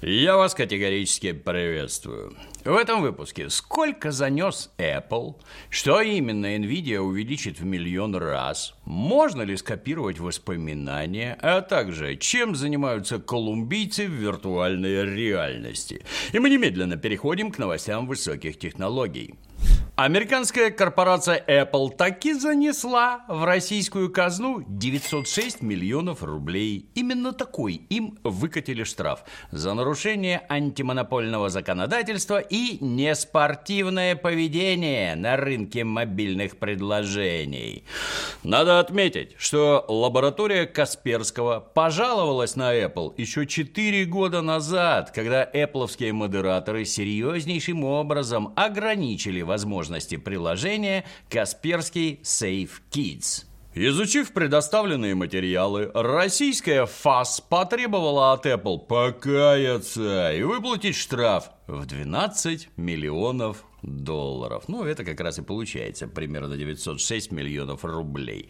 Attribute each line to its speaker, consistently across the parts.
Speaker 1: Я вас категорически приветствую. В этом выпуске сколько занес Apple, что именно Nvidia увеличит в миллион раз, можно ли скопировать воспоминания, а также чем занимаются колумбийцы в виртуальной реальности. И мы немедленно переходим к новостям высоких технологий. Американская корпорация Apple таки занесла в российскую казну 906 миллионов рублей. Именно такой им выкатили штраф за нарушение антимонопольного законодательства и неспортивное поведение на рынке мобильных предложений. Надо отметить, что лаборатория Касперского пожаловалась на Apple еще 4 года назад, когда Appleские модераторы серьезнейшим образом ограничили возможность возможности приложения Касперский Safe Kids. Изучив предоставленные материалы, российская ФАС потребовала от Apple покаяться и выплатить штраф в 12 миллионов долларов. Ну, это как раз и получается примерно 906 миллионов рублей.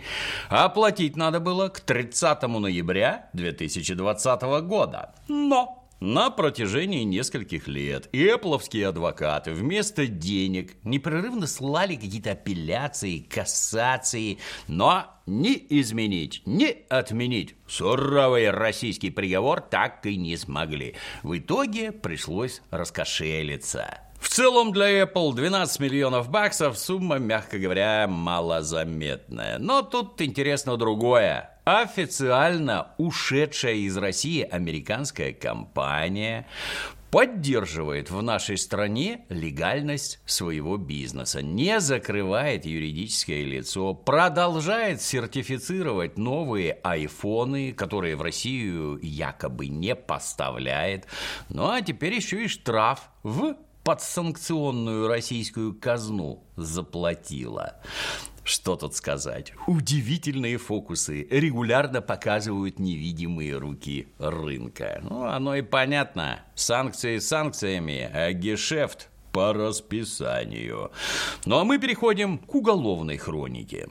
Speaker 1: Оплатить надо было к 30 ноября 2020 года. Но на протяжении нескольких лет эпловские адвокаты вместо денег непрерывно слали какие-то апелляции, кассации, но ни изменить, ни отменить суровый российский приговор так и не смогли. В итоге пришлось раскошелиться. В целом для Apple 12 миллионов баксов сумма, мягко говоря, малозаметная. Но тут интересно другое. Официально ушедшая из России американская компания поддерживает в нашей стране легальность своего бизнеса, не закрывает юридическое лицо, продолжает сертифицировать новые айфоны, которые в Россию якобы не поставляет. Ну а теперь еще и штраф в подсанкционную российскую казну заплатила. Что тут сказать? Удивительные фокусы регулярно показывают невидимые руки рынка. Ну, оно и понятно. Санкции санкциями, а гешефт по расписанию. Ну а мы переходим к уголовной хронике.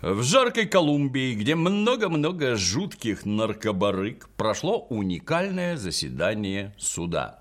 Speaker 1: В жаркой Колумбии, где много-много жутких наркобарык, прошло уникальное заседание суда.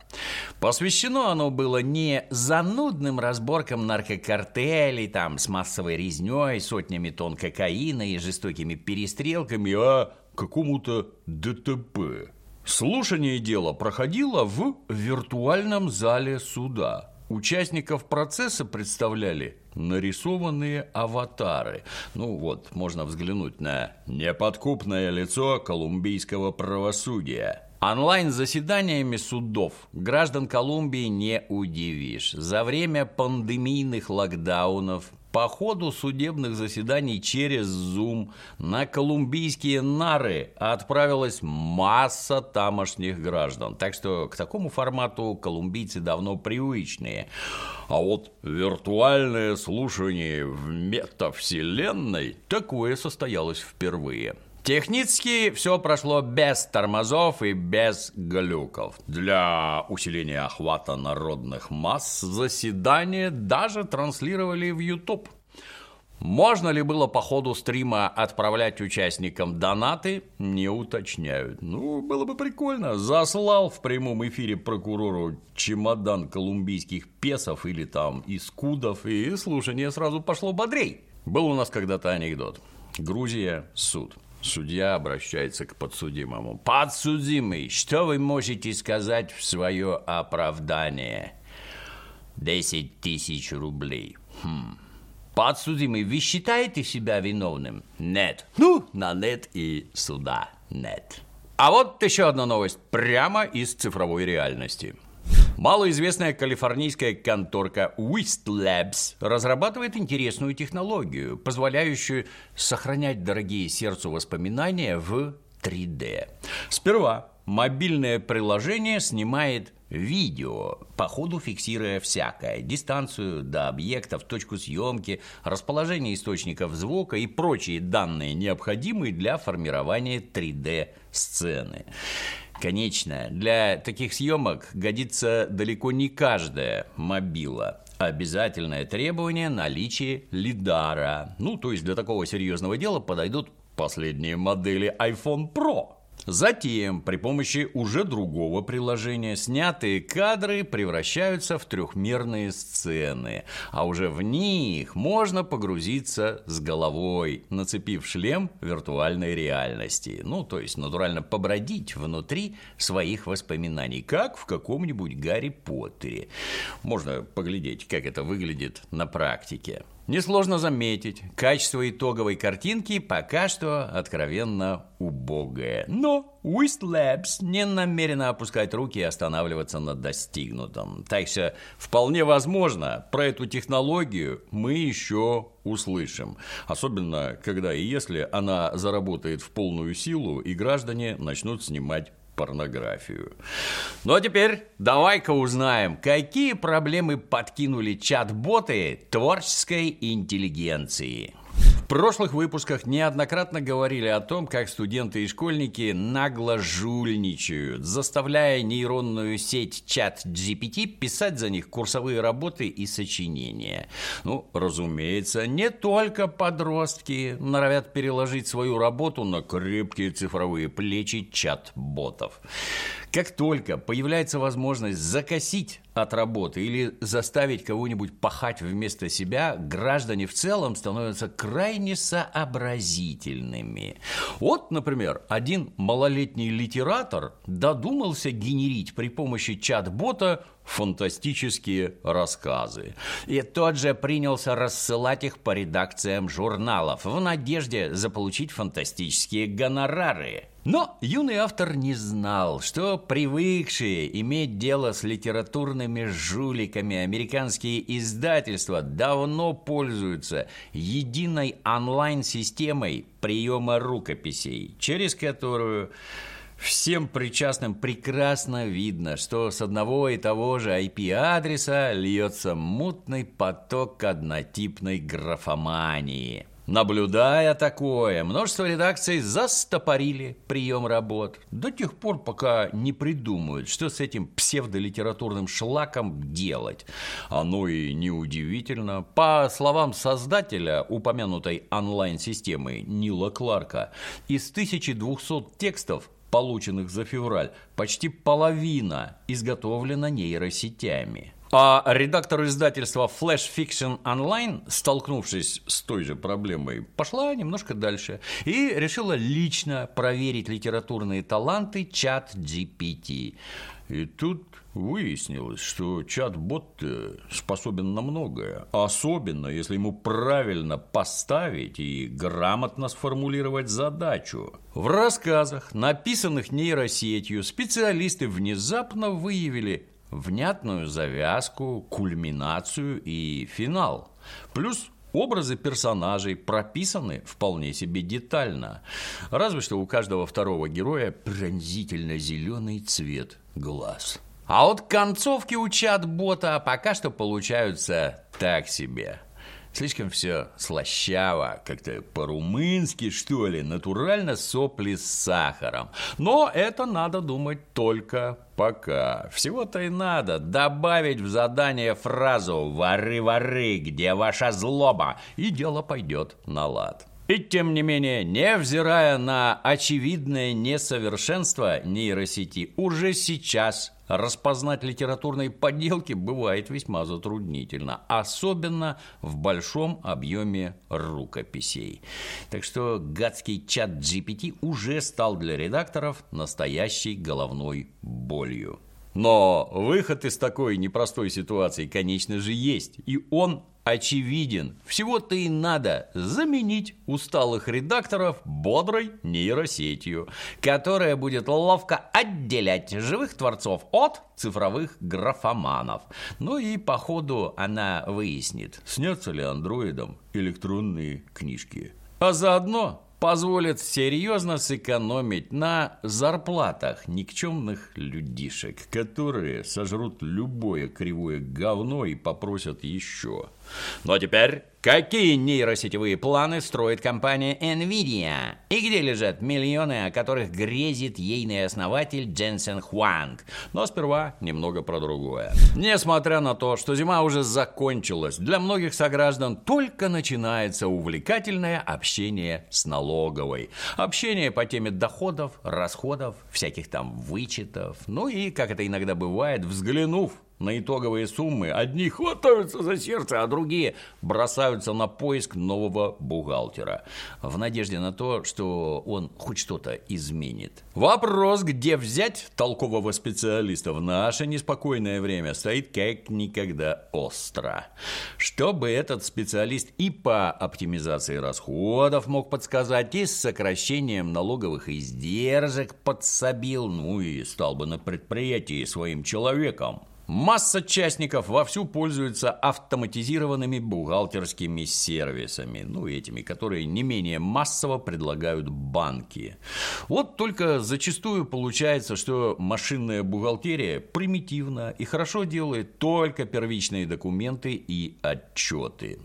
Speaker 1: Посвящено оно было не занудным разборкам наркокартелей там, с массовой резней, сотнями тонн кокаина и жестокими перестрелками, а какому-то ДТП. Слушание дела проходило в виртуальном зале суда. Участников процесса представляли нарисованные аватары. Ну вот, можно взглянуть на неподкупное лицо колумбийского правосудия – Онлайн-заседаниями судов граждан Колумбии не удивишь. За время пандемийных локдаунов по ходу судебных заседаний через Zoom на колумбийские нары отправилась масса тамошних граждан. Так что к такому формату колумбийцы давно привычные. А вот виртуальное слушание в метавселенной такое состоялось впервые – Технически все прошло без тормозов и без глюков. Для усиления охвата народных масс заседание даже транслировали в YouTube. Можно ли было по ходу стрима отправлять участникам донаты, не уточняют. Ну, было бы прикольно. Заслал в прямом эфире прокурору чемодан колумбийских песов или там искудов, и слушание сразу пошло бодрей. Был у нас когда-то анекдот. Грузия, суд. Судья обращается к подсудимому. Подсудимый, что вы можете сказать в свое оправдание? Десять тысяч рублей. Хм. Подсудимый, вы считаете себя виновным? Нет. Ну, на нет и суда нет. А вот еще одна новость прямо из цифровой реальности. Малоизвестная калифорнийская конторка Wist Labs разрабатывает интересную технологию, позволяющую сохранять дорогие сердцу воспоминания в 3D. Сперва мобильное приложение снимает видео, по ходу фиксируя всякое, дистанцию до объектов, точку съемки, расположение источников звука и прочие данные, необходимые для формирования 3D-сцены. Конечно, для таких съемок годится далеко не каждая мобила. Обязательное требование – наличие лидара. Ну, то есть для такого серьезного дела подойдут последние модели iPhone Pro. Затем, при помощи уже другого приложения, снятые кадры превращаются в трехмерные сцены, а уже в них можно погрузиться с головой, нацепив шлем виртуальной реальности. Ну, то есть, натурально побродить внутри своих воспоминаний, как в каком-нибудь Гарри Поттере. Можно поглядеть, как это выглядит на практике. Несложно заметить, качество итоговой картинки пока что откровенно убогое. Но Wist Labs не намерена опускать руки и останавливаться на достигнутом. Так что вполне возможно, про эту технологию мы еще услышим. Особенно, когда и если она заработает в полную силу, и граждане начнут снимать порнографию. Ну а теперь давай-ка узнаем, какие проблемы подкинули чат-боты творческой интеллигенции. В прошлых выпусках неоднократно говорили о том, как студенты и школьники нагло жульничают, заставляя нейронную сеть чат GPT писать за них курсовые работы и сочинения. Ну, разумеется, не только подростки норовят переложить свою работу на крепкие цифровые плечи чат-ботов. Как только появляется возможность закосить от работы или заставить кого-нибудь пахать вместо себя, граждане в целом становятся крайне сообразительными. Вот, например, один малолетний литератор додумался генерить при помощи чат-бота фантастические рассказы. И тот же принялся рассылать их по редакциям журналов в надежде заполучить фантастические гонорары. Но юный автор не знал, что привыкшие иметь дело с литературными жуликами американские издательства давно пользуются единой онлайн-системой приема рукописей, через которую Всем причастным прекрасно видно, что с одного и того же IP-адреса льется мутный поток однотипной графомании. Наблюдая такое, множество редакций застопорили прием работ до тех пор, пока не придумают, что с этим псевдолитературным шлаком делать. Оно и неудивительно. По словам создателя упомянутой онлайн-системы Нила Кларка, из 1200 текстов полученных за февраль, почти половина изготовлена нейросетями. А редактор издательства Flash Fiction Online, столкнувшись с той же проблемой, пошла немножко дальше и решила лично проверить литературные таланты чат GPT. И тут выяснилось, что чат-бот способен на многое, особенно если ему правильно поставить и грамотно сформулировать задачу. В рассказах, написанных нейросетью, специалисты внезапно выявили внятную завязку, кульминацию и финал. Плюс Образы персонажей прописаны вполне себе детально. Разве что у каждого второго героя пронзительно зеленый цвет глаз. А вот концовки у чат-бота пока что получаются так себе. Слишком все слащаво, как-то по-румынски, что ли, натурально сопли с сахаром. Но это надо думать только пока. Всего-то и надо добавить в задание фразу «Воры-воры, где ваша злоба?» и дело пойдет на лад. И тем не менее, невзирая на очевидное несовершенство нейросети, уже сейчас распознать литературные подделки бывает весьма затруднительно, особенно в большом объеме рукописей. Так что гадский чат GPT уже стал для редакторов настоящей головной болью. Но выход из такой непростой ситуации, конечно же, есть, и он очевиден. Всего-то и надо заменить усталых редакторов бодрой нейросетью, которая будет ловко отделять живых творцов от цифровых графоманов. Ну и по ходу она выяснит, снятся ли андроидам электронные книжки. А заодно позволит серьезно сэкономить на зарплатах никчемных людишек, которые сожрут любое кривое говно и попросят еще. Но ну, а теперь Какие нейросетевые планы строит компания NVIDIA? И где лежат миллионы, о которых грезит ейный основатель Дженсен Хуанг? Но сперва немного про другое. Несмотря на то, что зима уже закончилась, для многих сограждан только начинается увлекательное общение с налоговой. Общение по теме доходов, расходов, всяких там вычетов. Ну и, как это иногда бывает, взглянув на итоговые суммы одни хватаются за сердце, а другие бросаются на поиск нового бухгалтера в надежде на то, что он хоть что-то изменит. Вопрос, где взять толкового специалиста в наше неспокойное время, стоит как никогда остро. Чтобы этот специалист и по оптимизации расходов мог подсказать, и с сокращением налоговых издержек подсобил, ну и стал бы на предприятии своим человеком. Масса частников вовсю пользуются автоматизированными бухгалтерскими сервисами, ну, этими, которые не менее массово предлагают банки. Вот только зачастую получается, что машинная бухгалтерия примитивна и хорошо делает только первичные документы и отчеты.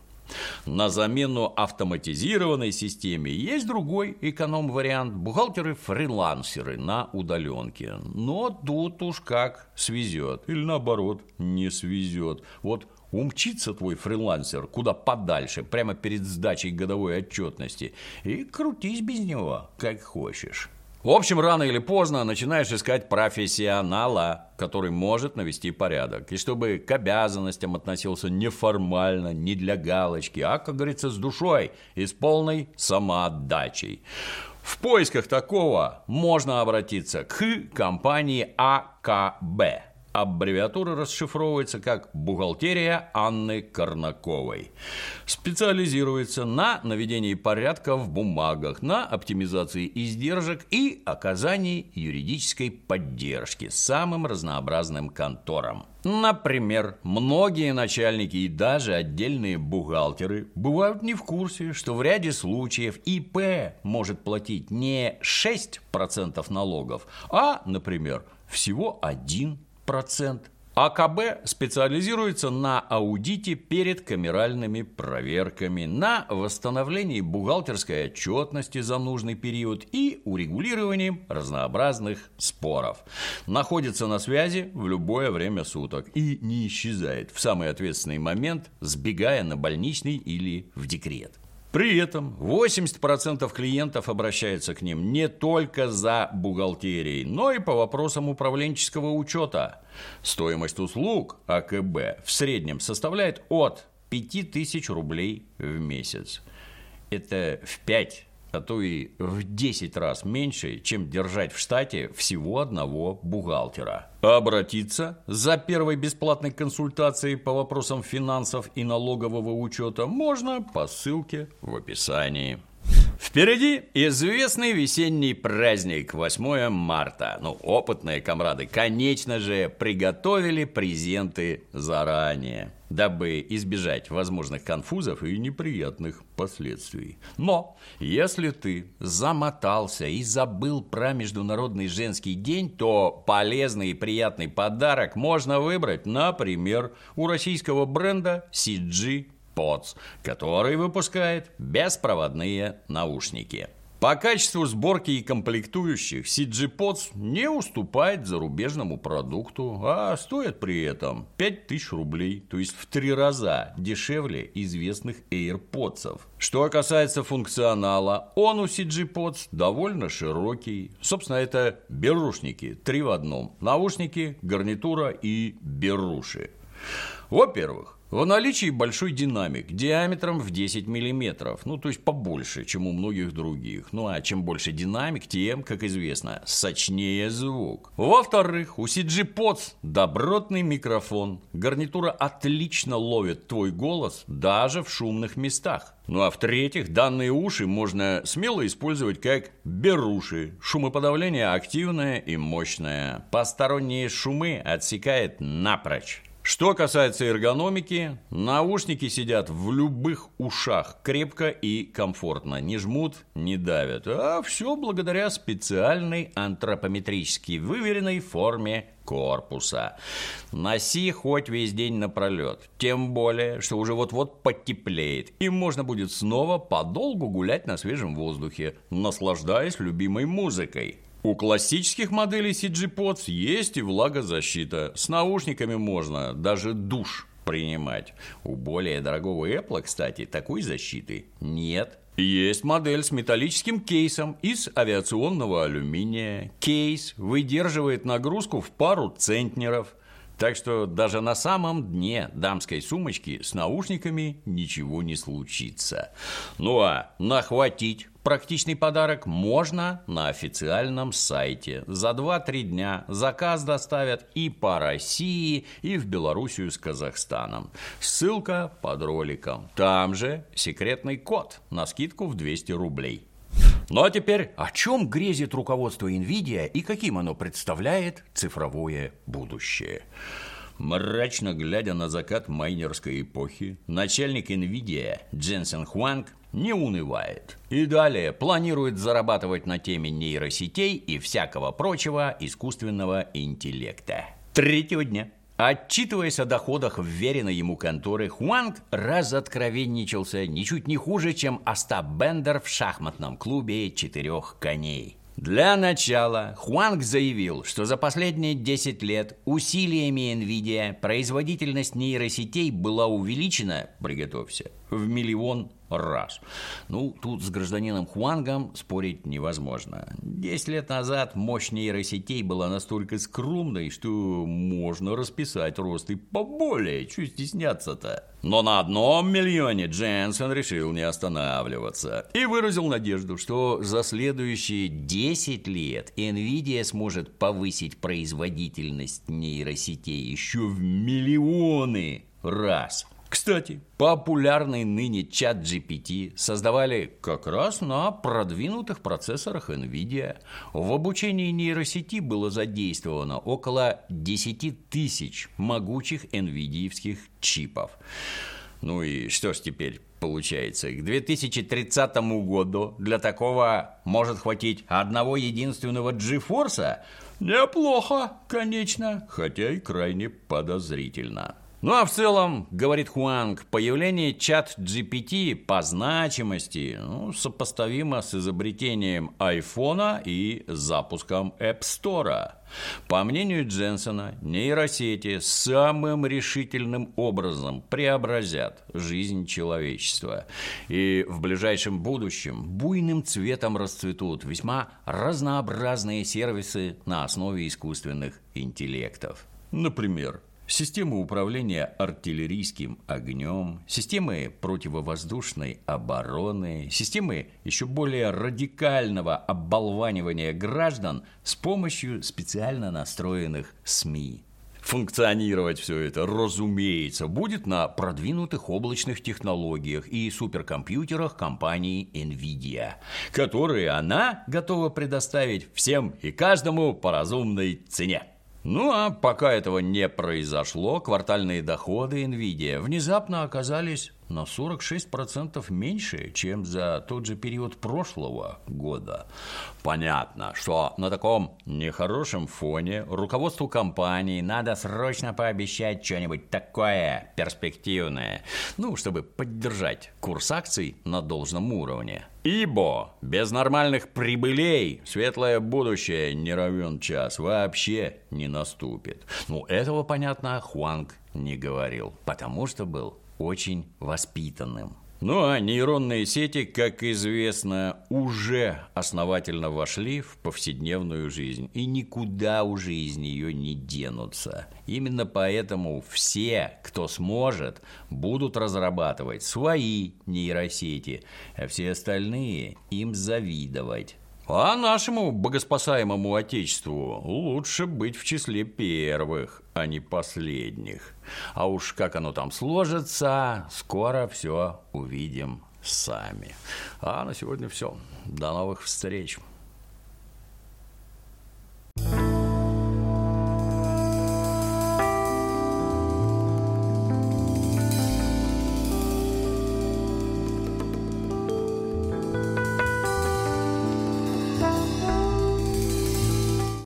Speaker 1: На замену автоматизированной системе есть другой эконом-вариант – бухгалтеры-фрилансеры на удаленке. Но тут уж как свезет. Или наоборот, не свезет. Вот умчится твой фрилансер куда подальше, прямо перед сдачей годовой отчетности, и крутись без него, как хочешь. В общем, рано или поздно начинаешь искать профессионала, который может навести порядок. И чтобы к обязанностям относился неформально, не для галочки, а, как говорится, с душой и с полной самоотдачей. В поисках такого можно обратиться к компании АКБ – Аббревиатура расшифровывается как «Бухгалтерия Анны Корнаковой». Специализируется на наведении порядка в бумагах, на оптимизации издержек и оказании юридической поддержки самым разнообразным конторам. Например, многие начальники и даже отдельные бухгалтеры бывают не в курсе, что в ряде случаев ИП может платить не 6% налогов, а, например, всего 1% процент. АКБ специализируется на аудите перед камеральными проверками, на восстановлении бухгалтерской отчетности за нужный период и урегулировании разнообразных споров. Находится на связи в любое время суток и не исчезает в самый ответственный момент, сбегая на больничный или в декрет. При этом 80% клиентов обращаются к ним не только за бухгалтерией, но и по вопросам управленческого учета. Стоимость услуг АКБ в среднем составляет от 5000 рублей в месяц. Это в 5 а то и в 10 раз меньше, чем держать в штате всего одного бухгалтера. Обратиться за первой бесплатной консультацией по вопросам финансов и налогового учета можно по ссылке в описании. Впереди известный весенний праздник 8 марта. Ну, опытные комрады, конечно же, приготовили презенты заранее, дабы избежать возможных конфузов и неприятных последствий. Но если ты замотался и забыл про Международный женский день, то полезный и приятный подарок можно выбрать, например, у российского бренда CG POTS, который выпускает беспроводные наушники. По качеству сборки и комплектующих CG Pods не уступает зарубежному продукту, а стоит при этом 5000 рублей, то есть в три раза дешевле известных AirPods. Что касается функционала, он у CG Pods довольно широкий. Собственно, это берушники, три в одном. Наушники, гарнитура и беруши. Во-первых, в наличии большой динамик диаметром в 10 мм, ну то есть побольше, чем у многих других. Ну а чем больше динамик, тем, как известно, сочнее звук. Во-вторых, у CG Pods добротный микрофон. Гарнитура отлично ловит твой голос даже в шумных местах. Ну а в-третьих, данные уши можно смело использовать как беруши. Шумоподавление активное и мощное. Посторонние шумы отсекает напрочь. Что касается эргономики, наушники сидят в любых ушах крепко и комфортно, не жмут, не давят. А все благодаря специальной антропометрически выверенной форме корпуса. Носи хоть весь день напролет. Тем более, что уже вот-вот потеплеет, и можно будет снова подолгу гулять на свежем воздухе, наслаждаясь любимой музыкой. У классических моделей CG Pods есть и влагозащита. С наушниками можно даже душ принимать. У более дорогого Apple, кстати, такой защиты нет. Есть модель с металлическим кейсом из авиационного алюминия. Кейс выдерживает нагрузку в пару центнеров. Так что даже на самом дне дамской сумочки с наушниками ничего не случится. Ну а нахватить практичный подарок можно на официальном сайте. За 2-3 дня заказ доставят и по России, и в Белоруссию с Казахстаном. Ссылка под роликом. Там же секретный код на скидку в 200 рублей. Ну а теперь, о чем грезит руководство NVIDIA и каким оно представляет цифровое будущее? Мрачно глядя на закат майнерской эпохи, начальник NVIDIA Дженсен Хуанг не унывает. И далее планирует зарабатывать на теме нейросетей и всякого прочего искусственного интеллекта. Третьего дня Отчитываясь о доходах вверенной ему конторы, Хуанг разоткровенничался ничуть не хуже, чем Остап Бендер в шахматном клубе «Четырех коней». Для начала Хуанг заявил, что за последние 10 лет усилиями NVIDIA производительность нейросетей была увеличена, приготовься, в миллион раз. Ну, тут с гражданином Хуангом спорить невозможно. Десять лет назад мощь нейросетей была настолько скромной, что можно расписать рост и поболее. Чуть стесняться-то? Но на одном миллионе Дженсен решил не останавливаться и выразил надежду, что за следующие 10 лет NVIDIA сможет повысить производительность нейросетей еще в миллионы раз. Кстати, популярный ныне чат GPT создавали как раз на продвинутых процессорах NVIDIA. В обучении нейросети было задействовано около 10 тысяч могучих NVIDIA чипов. Ну и что ж теперь получается? К 2030 году для такого может хватить одного единственного GeForce? Неплохо, конечно, хотя и крайне подозрительно. Ну а в целом, говорит Хуанг, появление чат GPT по значимости ну, сопоставимо с изобретением айфона и запуском App Store. По мнению Дженсона, нейросети самым решительным образом преобразят жизнь человечества. И в ближайшем будущем буйным цветом расцветут весьма разнообразные сервисы на основе искусственных интеллектов. Например, системы управления артиллерийским огнем, системы противовоздушной обороны, системы еще более радикального оболванивания граждан с помощью специально настроенных СМИ. Функционировать все это, разумеется, будет на продвинутых облачных технологиях и суперкомпьютерах компании NVIDIA, которые она готова предоставить всем и каждому по разумной цене. Ну а пока этого не произошло, квартальные доходы NVIDIA внезапно оказались на 46% меньше, чем за тот же период прошлого года. Понятно, что на таком нехорошем фоне руководству компании надо срочно пообещать что-нибудь такое перспективное, ну, чтобы поддержать курс акций на должном уровне. Ибо без нормальных прибылей светлое будущее не равен час вообще не наступит. Ну, этого, понятно, Хуанг не говорил, потому что был очень воспитанным. Ну а нейронные сети, как известно, уже основательно вошли в повседневную жизнь и никуда уже из нее не денутся. Именно поэтому все, кто сможет, будут разрабатывать свои нейросети, а все остальные им завидовать. А нашему богоспасаемому Отечеству лучше быть в числе первых, а не последних. А уж как оно там сложится, скоро все увидим сами. А на сегодня все. До новых встреч.